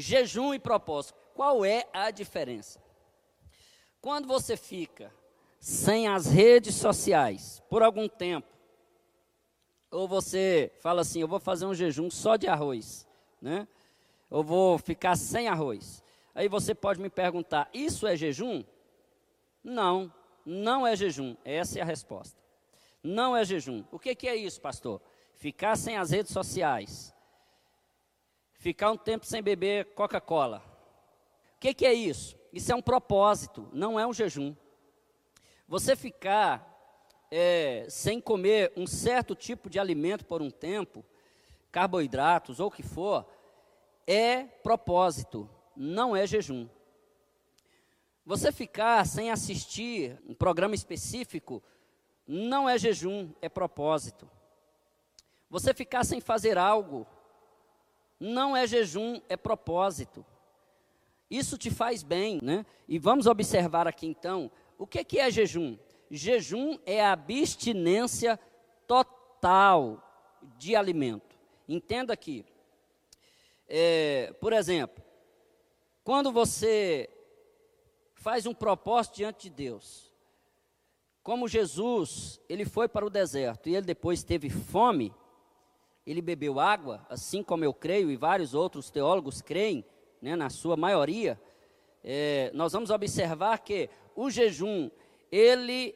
jejum e propósito. Qual é a diferença? Quando você fica sem as redes sociais por algum tempo, ou você fala assim, eu vou fazer um jejum só de arroz, né? Eu vou ficar sem arroz. Aí você pode me perguntar, isso é jejum? Não, não é jejum. Essa é a resposta. Não é jejum. O que, que é isso, pastor? Ficar sem as redes sociais. Ficar um tempo sem beber Coca-Cola. O que, que é isso? Isso é um propósito, não é um jejum. Você ficar é, sem comer um certo tipo de alimento por um tempo, carboidratos ou o que for, é propósito, não é jejum. Você ficar sem assistir um programa específico não é jejum, é propósito. Você ficar sem fazer algo não é jejum, é propósito. Isso te faz bem, né? E vamos observar aqui então, o que, que é jejum? Jejum é a abstinência total de alimento. Entenda aqui. É, por exemplo, quando você faz um propósito diante de Deus. Como Jesus, ele foi para o deserto e ele depois teve fome, ele bebeu água, assim como eu creio e vários outros teólogos creem, né, na sua maioria, é, nós vamos observar que o jejum, ele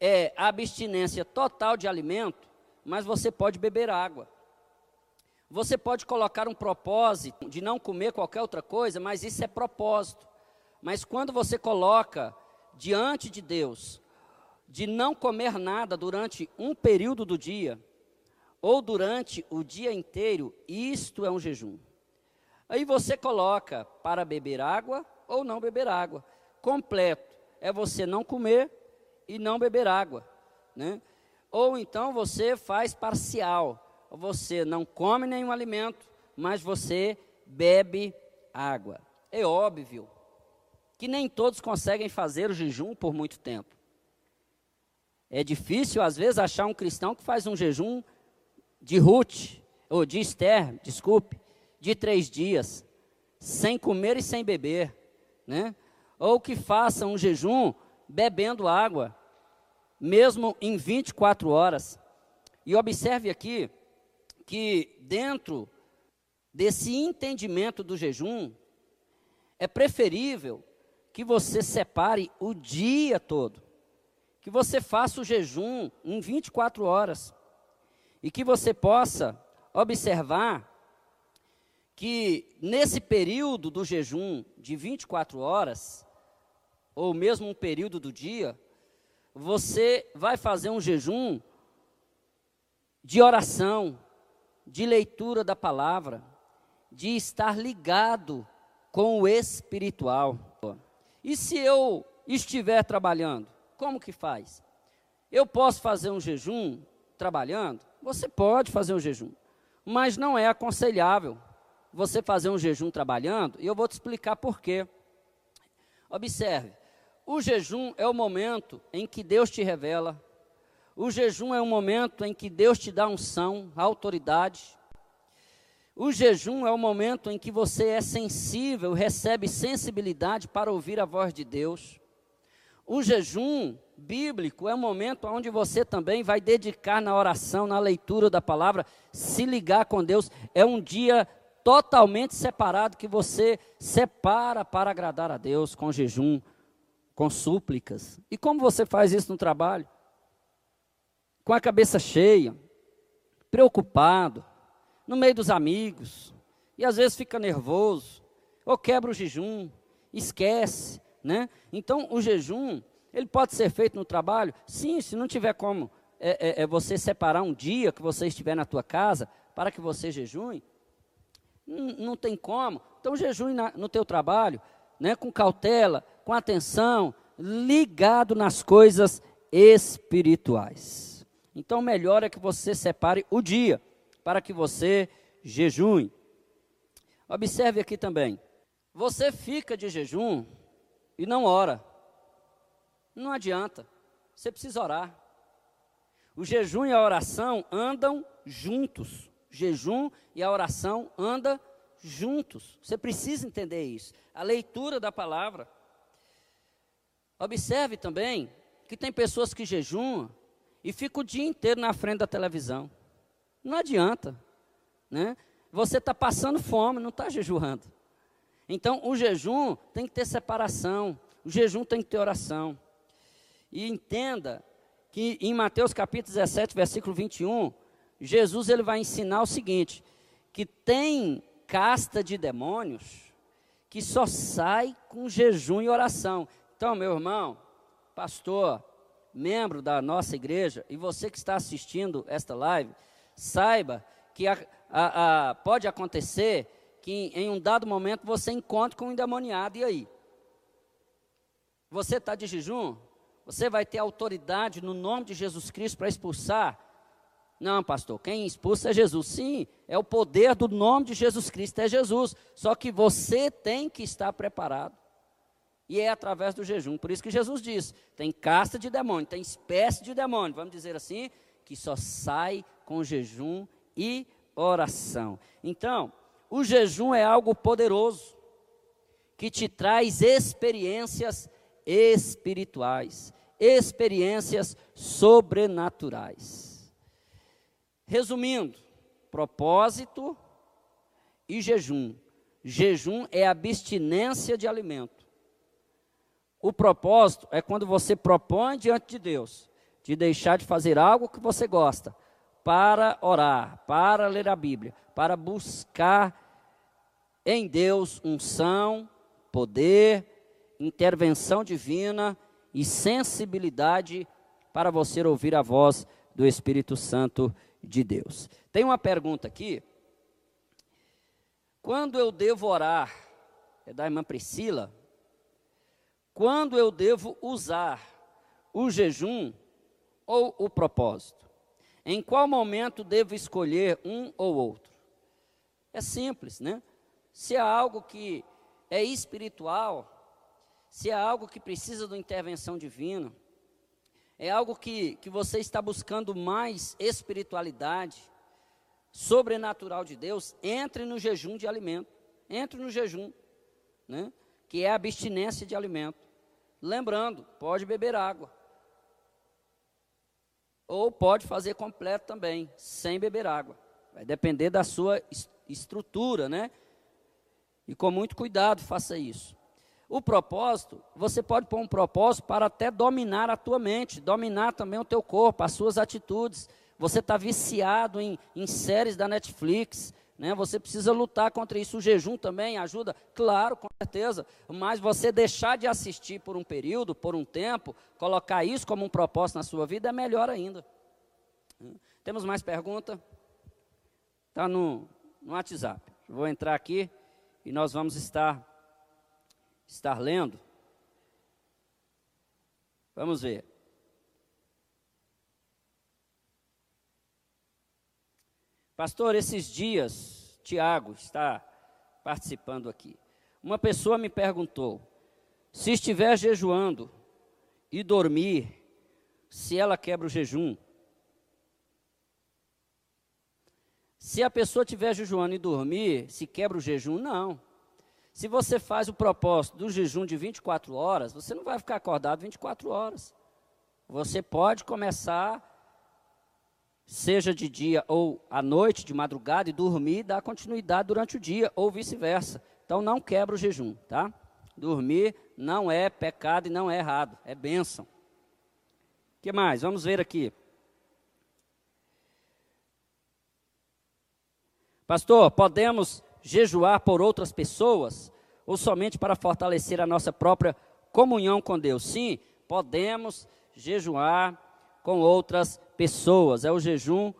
é abstinência total de alimento, mas você pode beber água. Você pode colocar um propósito de não comer qualquer outra coisa, mas isso é propósito. Mas quando você coloca diante de Deus de não comer nada durante um período do dia, ou durante o dia inteiro, isto é um jejum. Aí você coloca para beber água ou não beber água. Completo é você não comer e não beber água, né? Ou então você faz parcial. Você não come nenhum alimento, mas você bebe água. É óbvio que nem todos conseguem fazer o jejum por muito tempo. É difícil, às vezes, achar um cristão que faz um jejum de Ruth, ou de Esther, desculpe, de três dias, sem comer e sem beber, né? Ou que faça um jejum bebendo água, mesmo em 24 horas. E observe aqui que dentro desse entendimento do jejum, é preferível que você separe o dia todo, que você faça o jejum em 24 horas, e que você possa observar que nesse período do jejum de 24 horas, ou mesmo um período do dia, você vai fazer um jejum de oração, de leitura da palavra, de estar ligado com o espiritual. E se eu estiver trabalhando, como que faz? Eu posso fazer um jejum trabalhando? Você pode fazer um jejum, mas não é aconselhável você fazer um jejum trabalhando, e eu vou te explicar por quê. Observe, o jejum é o momento em que Deus te revela, o jejum é o momento em que Deus te dá unção, autoridade, o jejum é o momento em que você é sensível, recebe sensibilidade para ouvir a voz de Deus. O jejum bíblico é o momento onde você também vai dedicar na oração, na leitura da palavra, se ligar com Deus. É um dia totalmente separado que você separa para agradar a Deus com jejum, com súplicas. E como você faz isso no trabalho? Com a cabeça cheia, preocupado, no meio dos amigos, e às vezes fica nervoso, ou quebra o jejum, esquece, né? Então, o jejum, ele pode ser feito no trabalho? Sim, se não tiver como é, é, é você separar um dia que você estiver na tua casa para que você jejue, não, tem como. Então, jejue na, no teu trabalho, né? com cautela, com atenção, ligado nas coisas espirituais. Então, melhor é que você separe o dia para que você jejue. Observe aqui também. Você fica de jejum e não ora. Não adianta. Você precisa orar. O jejum e a oração andam juntos. O jejum e a oração andam juntos. Você precisa entender isso. A leitura da palavra. Observe também que tem pessoas que jejuam e ficam o dia inteiro na frente da televisão. Não adianta, né? Você está passando fome, não está jejuando. Então, o jejum tem que ter separação, o jejum tem que ter oração. E entenda que em Mateus capítulo 17, versículo 21, Jesus ele vai ensinar o seguinte, que tem casta de demônios que só sai com jejum e oração. Então, meu irmão, pastor, membro da nossa igreja, e você que está assistindo esta live, saiba que a, a, a, pode acontecer que em um dado momento você encontre com um endemoniado, e aí? Você está de jejum? Você vai ter autoridade no nome de Jesus Cristo para expulsar? Não, pastor, quem expulsa é Jesus. Sim, é o poder do nome de Jesus Cristo, é Jesus. Só que você tem que estar preparado. E é através do jejum. Por isso que Jesus diz: tem casta de demônio, tem espécie de demônio, vamos dizer assim, que só sai com jejum e oração. Então, o jejum é algo poderoso que te traz experiências espirituais, experiências sobrenaturais. Resumindo, propósito e jejum. Jejum é abstinência de alimento. O propósito é quando você propõe diante de Deus de deixar de fazer algo que você gosta para orar, para ler a Bíblia, para buscar em Deus unção, poder, intervenção divina e sensibilidade para você ouvir a voz do Espírito Santo de Deus. Tem uma pergunta aqui. Quando eu devo orar? É da irmã Priscila. Quando eu devo usar o jejum ou o propósito? Em qual momento devo escolher um ou outro? É simples, né? Se é algo que é espiritual, se é algo que precisa de uma intervenção divina, é algo que, que você está buscando mais espiritualidade, sobrenatural de Deus, entre no jejum de alimento. Entre no jejum, né? que é a abstinência de alimento. Lembrando, pode beber água. Ou pode fazer completo também, sem beber água. Vai depender da sua estrutura, né? E com muito cuidado faça isso. O propósito, você pode pôr um propósito para até dominar a tua mente, dominar também o teu corpo, as suas atitudes. Você está viciado em, em séries da Netflix, né? Você precisa lutar contra isso. O jejum também ajuda, claro, com certeza. Mas você deixar de assistir por um período, por um tempo, colocar isso como um propósito na sua vida é melhor ainda. Temos mais pergunta? Está no, no WhatsApp. Vou entrar aqui e nós vamos estar estar lendo. Vamos ver. Pastor, esses dias, Tiago está participando aqui. Uma pessoa me perguntou: se estiver jejuando e dormir, se ela quebra o jejum. Se a pessoa estiver jejuando e dormir, se quebra o jejum? Não. Se você faz o propósito do jejum de 24 horas, você não vai ficar acordado 24 horas. Você pode começar, seja de dia ou à noite, de madrugada, e dormir e dar continuidade durante o dia, ou vice-versa. Então não quebra o jejum, tá? Dormir não é pecado e não é errado, é bênção. O que mais? Vamos ver aqui. Pastor, podemos jejuar por outras pessoas ou somente para fortalecer a nossa própria comunhão com Deus? Sim, podemos jejuar com outras pessoas. É o jejum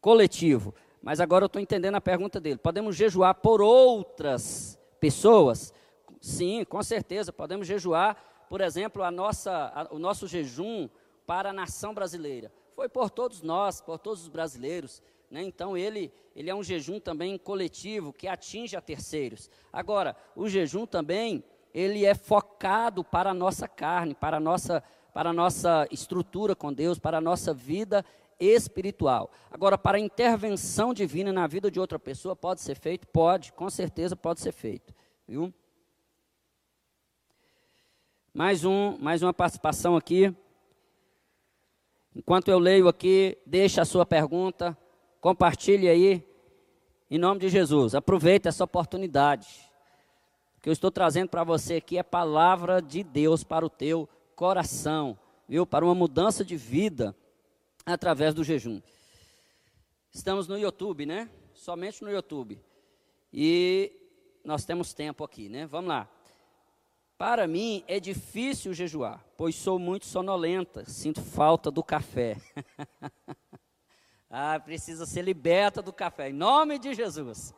coletivo. Mas agora eu estou entendendo a pergunta dele. Podemos jejuar por outras pessoas? Sim, com certeza. Podemos jejuar, por exemplo, a nossa, a, o nosso jejum para a nação brasileira. Foi por todos nós, por todos os brasileiros. Né? Então, ele, ele é um jejum também coletivo que atinge a terceiros. Agora, o jejum também, ele é focado para a nossa carne, para a nossa, para a nossa estrutura com Deus, para a nossa vida espiritual. Agora, para intervenção divina na vida de outra pessoa, pode ser feito? Pode, com certeza pode ser feito. Viu? Mais, um, mais uma participação aqui. Enquanto eu leio aqui, deixa a sua pergunta, compartilhe aí, em nome de Jesus. Aproveite essa oportunidade. O que eu estou trazendo para você aqui é palavra de Deus para o teu coração, viu? Para uma mudança de vida através do jejum. Estamos no YouTube, né? Somente no YouTube. E nós temos tempo aqui, né? Vamos lá. Para mim é difícil jejuar, pois sou muito sonolenta, sinto falta do café. ah, precisa ser liberta do café, em nome de Jesus.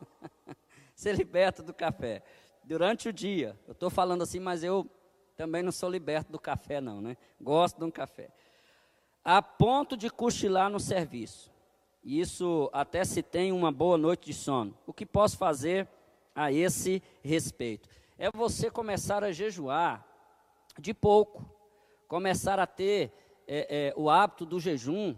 ser liberta do café. Durante o dia, eu estou falando assim, mas eu também não sou liberto do café, não, né? Gosto de um café. A ponto de cochilar no serviço. Isso até se tem uma boa noite de sono. O que posso fazer a esse respeito? é você começar a jejuar de pouco, começar a ter é, é, o hábito do jejum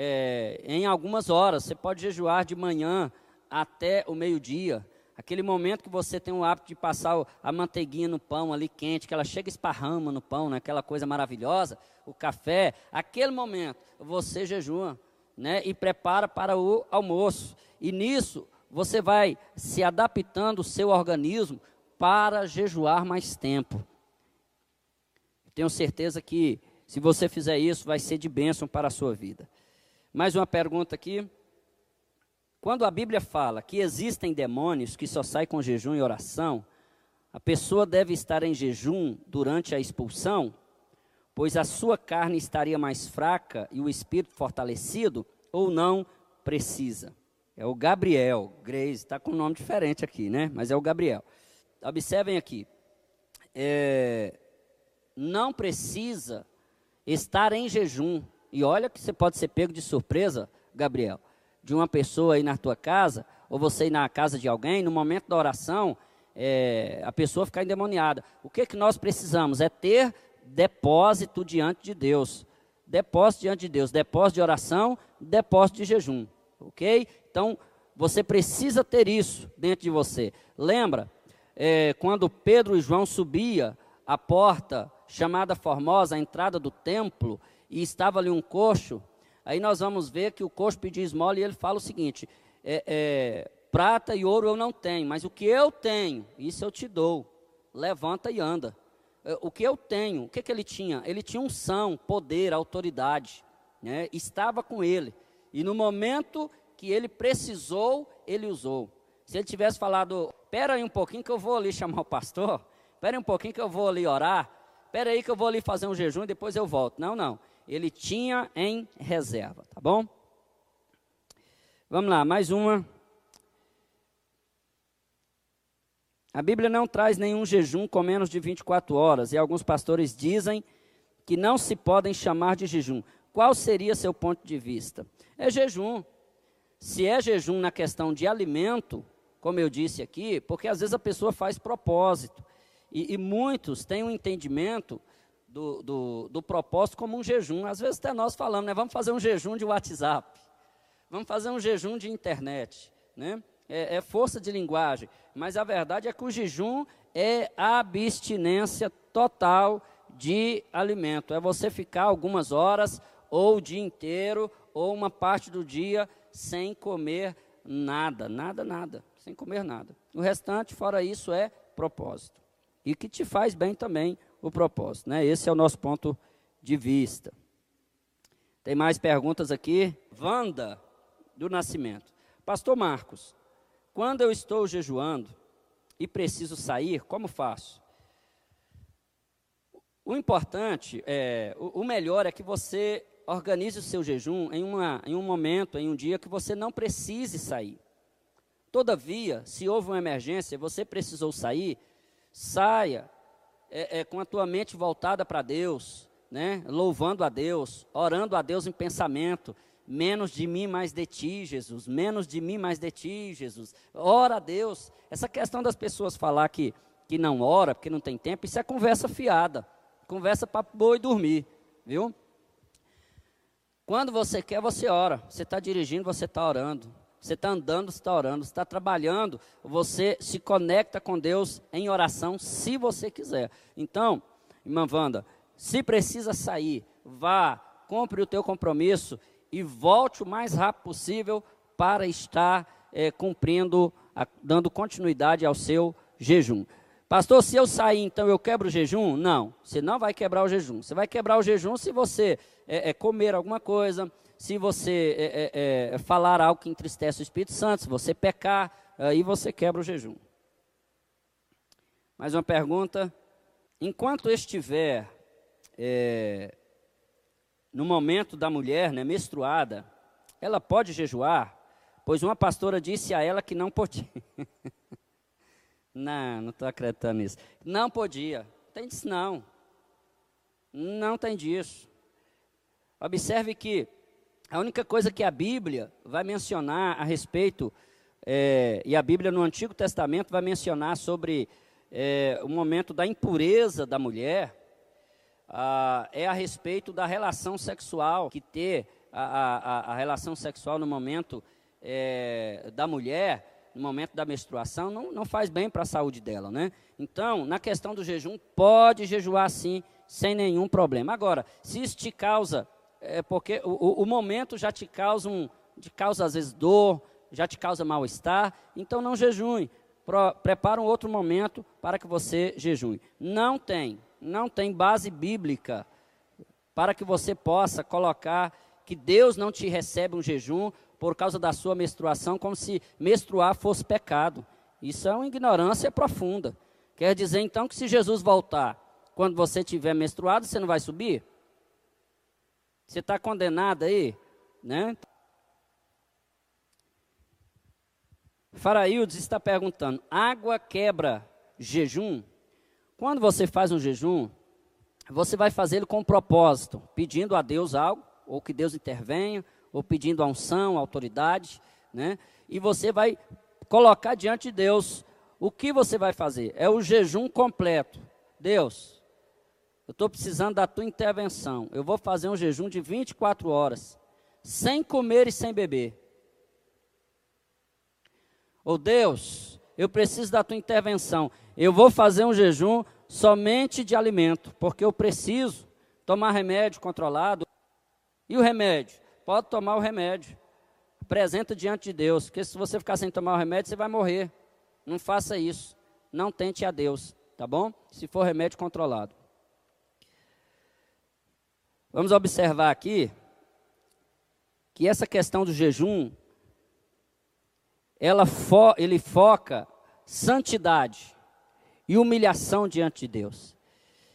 é, em algumas horas. Você pode jejuar de manhã até o meio-dia. Aquele momento que você tem o hábito de passar a manteiguinha no pão ali quente, que ela chega esparrama no pão, né, aquela coisa maravilhosa, o café, aquele momento você jejua, né, e prepara para o almoço. E nisso você vai se adaptando o seu organismo para jejuar mais tempo. Tenho certeza que se você fizer isso, vai ser de bênção para a sua vida. Mais uma pergunta aqui. Quando a Bíblia fala que existem demônios que só saem com jejum e oração, a pessoa deve estar em jejum durante a expulsão, pois a sua carne estaria mais fraca e o espírito fortalecido, ou não precisa? É o Gabriel, Grace, está com um nome diferente aqui, né? Mas é o Gabriel observem aqui, é, não precisa estar em jejum. E olha que você pode ser pego de surpresa, Gabriel, de uma pessoa aí na tua casa, ou você ir na casa de alguém, no momento da oração, é, a pessoa ficar endemoniada. O que, que nós precisamos? É ter depósito diante de Deus. Depósito diante de Deus. Depósito de oração, depósito de jejum. Ok? Então, você precisa ter isso dentro de você. Lembra, é, quando Pedro e João subia a porta chamada Formosa, a entrada do templo, e estava ali um coxo, aí nós vamos ver que o coxo pediu esmola e ele fala o seguinte: é, é, prata e ouro eu não tenho, mas o que eu tenho, isso eu te dou. Levanta e anda. É, o que eu tenho, o que, que ele tinha? Ele tinha unção, poder, autoridade, né? estava com ele. E no momento que ele precisou, ele usou. Se ele tivesse falado, espera aí um pouquinho que eu vou ali chamar o pastor, espera aí um pouquinho que eu vou ali orar, espera aí que eu vou ali fazer um jejum e depois eu volto. Não, não. Ele tinha em reserva, tá bom? Vamos lá, mais uma. A Bíblia não traz nenhum jejum com menos de 24 horas, e alguns pastores dizem que não se podem chamar de jejum. Qual seria seu ponto de vista? É jejum. Se é jejum na questão de alimento, como eu disse aqui, porque às vezes a pessoa faz propósito. E, e muitos têm um entendimento do, do, do, propósito como um jejum. Às vezes até nós falamos, né? Vamos fazer um jejum de WhatsApp. Vamos fazer um jejum de internet. Né? É, é força de linguagem. Mas a verdade é que o jejum é abstinência total de alimento. É você ficar algumas horas, ou o dia inteiro, ou uma parte do dia sem comer nada, nada, nada sem comer nada. O restante, fora isso, é propósito. E que te faz bem também o propósito. Né? Esse é o nosso ponto de vista. Tem mais perguntas aqui? Wanda, do Nascimento. Pastor Marcos, quando eu estou jejuando e preciso sair, como faço? O importante, é, o, melhor é que você organize o seu jejum em, uma, em um momento, em um dia que você não precise sair. Todavia, se houve uma emergência, você precisou sair, saia é, é, com a tua mente voltada para Deus, né? louvando a Deus, orando a Deus em pensamento. Menos de mim, mais de ti, Jesus. Menos de mim, mais de ti, Jesus. Ora a Deus. Essa questão das pessoas falar que, que não ora, porque não tem tempo, isso é conversa fiada. Conversa para boi dormir, viu? Quando você quer, você ora. Você está dirigindo, você está orando. Você está andando, você está orando. Você está trabalhando, você se conecta com Deus em oração, se você quiser. Então, irmã Wanda, se precisa sair, vá, cumpre o teu compromisso e volte o mais rápido possível para estar é, cumprindo, a, dando continuidade ao seu jejum. Pastor, se eu sair, então eu quebro o jejum? Não, você não vai quebrar o jejum. Você vai quebrar o jejum se você é, é, comer alguma coisa, se você é, é, é, falar algo que entristece o Espírito Santo, se você pecar, aí você quebra o jejum. Mais uma pergunta. Enquanto estiver é, no momento da mulher né, menstruada, ela pode jejuar? Pois uma pastora disse a ela que não podia. Não, não estou acreditando nisso. Não podia. Tem disso não. Não tem disso. Observe que a única coisa que a Bíblia vai mencionar a respeito, é, e a Bíblia no Antigo Testamento vai mencionar sobre é, o momento da impureza da mulher, ah, é a respeito da relação sexual, que ter a, a, a relação sexual no momento é, da mulher no momento da menstruação, não, não faz bem para a saúde dela, né? Então, na questão do jejum, pode jejuar sim, sem nenhum problema. Agora, se isso te causa, é porque o, o, momento já te causa, um, te causa às vezes dor, já te causa mal-estar, então não jejue. Prepara um outro momento para que você jejue. Não tem, não tem base bíblica para que você possa colocar que Deus não te recebe um jejum por causa da sua menstruação, como se menstruar fosse pecado. Isso é uma ignorância profunda. Quer dizer então que se Jesus voltar, quando você tiver menstruado, você não vai subir? Você está condenado aí, né? Faraildes está perguntando: água quebra jejum? Quando você faz um jejum, você vai fazê-lo com um propósito, pedindo a Deus algo, ou que Deus intervenha, ou pedindo a unção, a autoridade, né? E você vai colocar diante de Deus o que você vai fazer. É o jejum completo. Deus, eu estou precisando da tua intervenção. Eu vou fazer um jejum de 24 horas, sem comer e sem beber. Ou oh, Deus, eu preciso da tua intervenção. Eu vou fazer um jejum somente de alimento, porque eu preciso tomar remédio controlado. E o remédio? pode tomar o remédio. Apresenta diante de Deus, porque se você ficar sem tomar o remédio, você vai morrer. Não faça isso. Não tente a Deus, tá bom? Se for remédio controlado. Vamos observar aqui que essa questão do jejum, ela fo ele foca santidade e humilhação diante de Deus.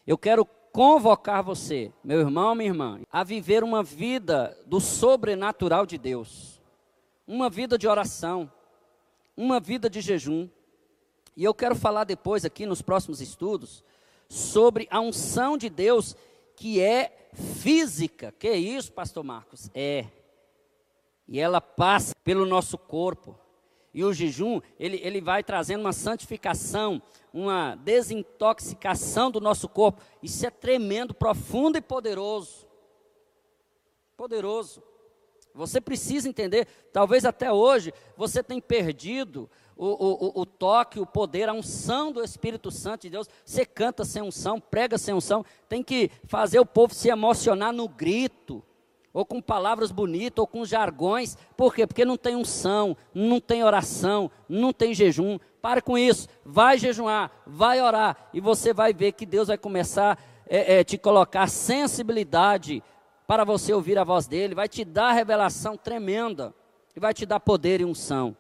Eu quero convocar você, meu irmão, minha irmã, a viver uma vida do sobrenatural de Deus, uma vida de oração, uma vida de jejum. E eu quero falar depois aqui nos próximos estudos sobre a unção de Deus que é física. Que isso, pastor Marcos? É. E ela passa pelo nosso corpo. E o jejum, ele, ele vai trazendo uma santificação, uma desintoxicação do nosso corpo. Isso é tremendo, profundo e poderoso. Poderoso. Você precisa entender, talvez até hoje você tenha perdido o, o, o, toque, o poder, a unção do Espírito Santo de Deus. Você canta sem unção, prega sem unção, tem que fazer o povo se emocionar no grito ou com palavras bonitas, ou com jargões. Por quê? Porque não tem unção, não tem oração, não tem jejum. Pare com isso, vai jejuar, vai orar, e você vai ver que Deus vai começar a é, é, te colocar sensibilidade para você ouvir a voz dele, vai te dar revelação tremenda, e vai te dar poder e unção.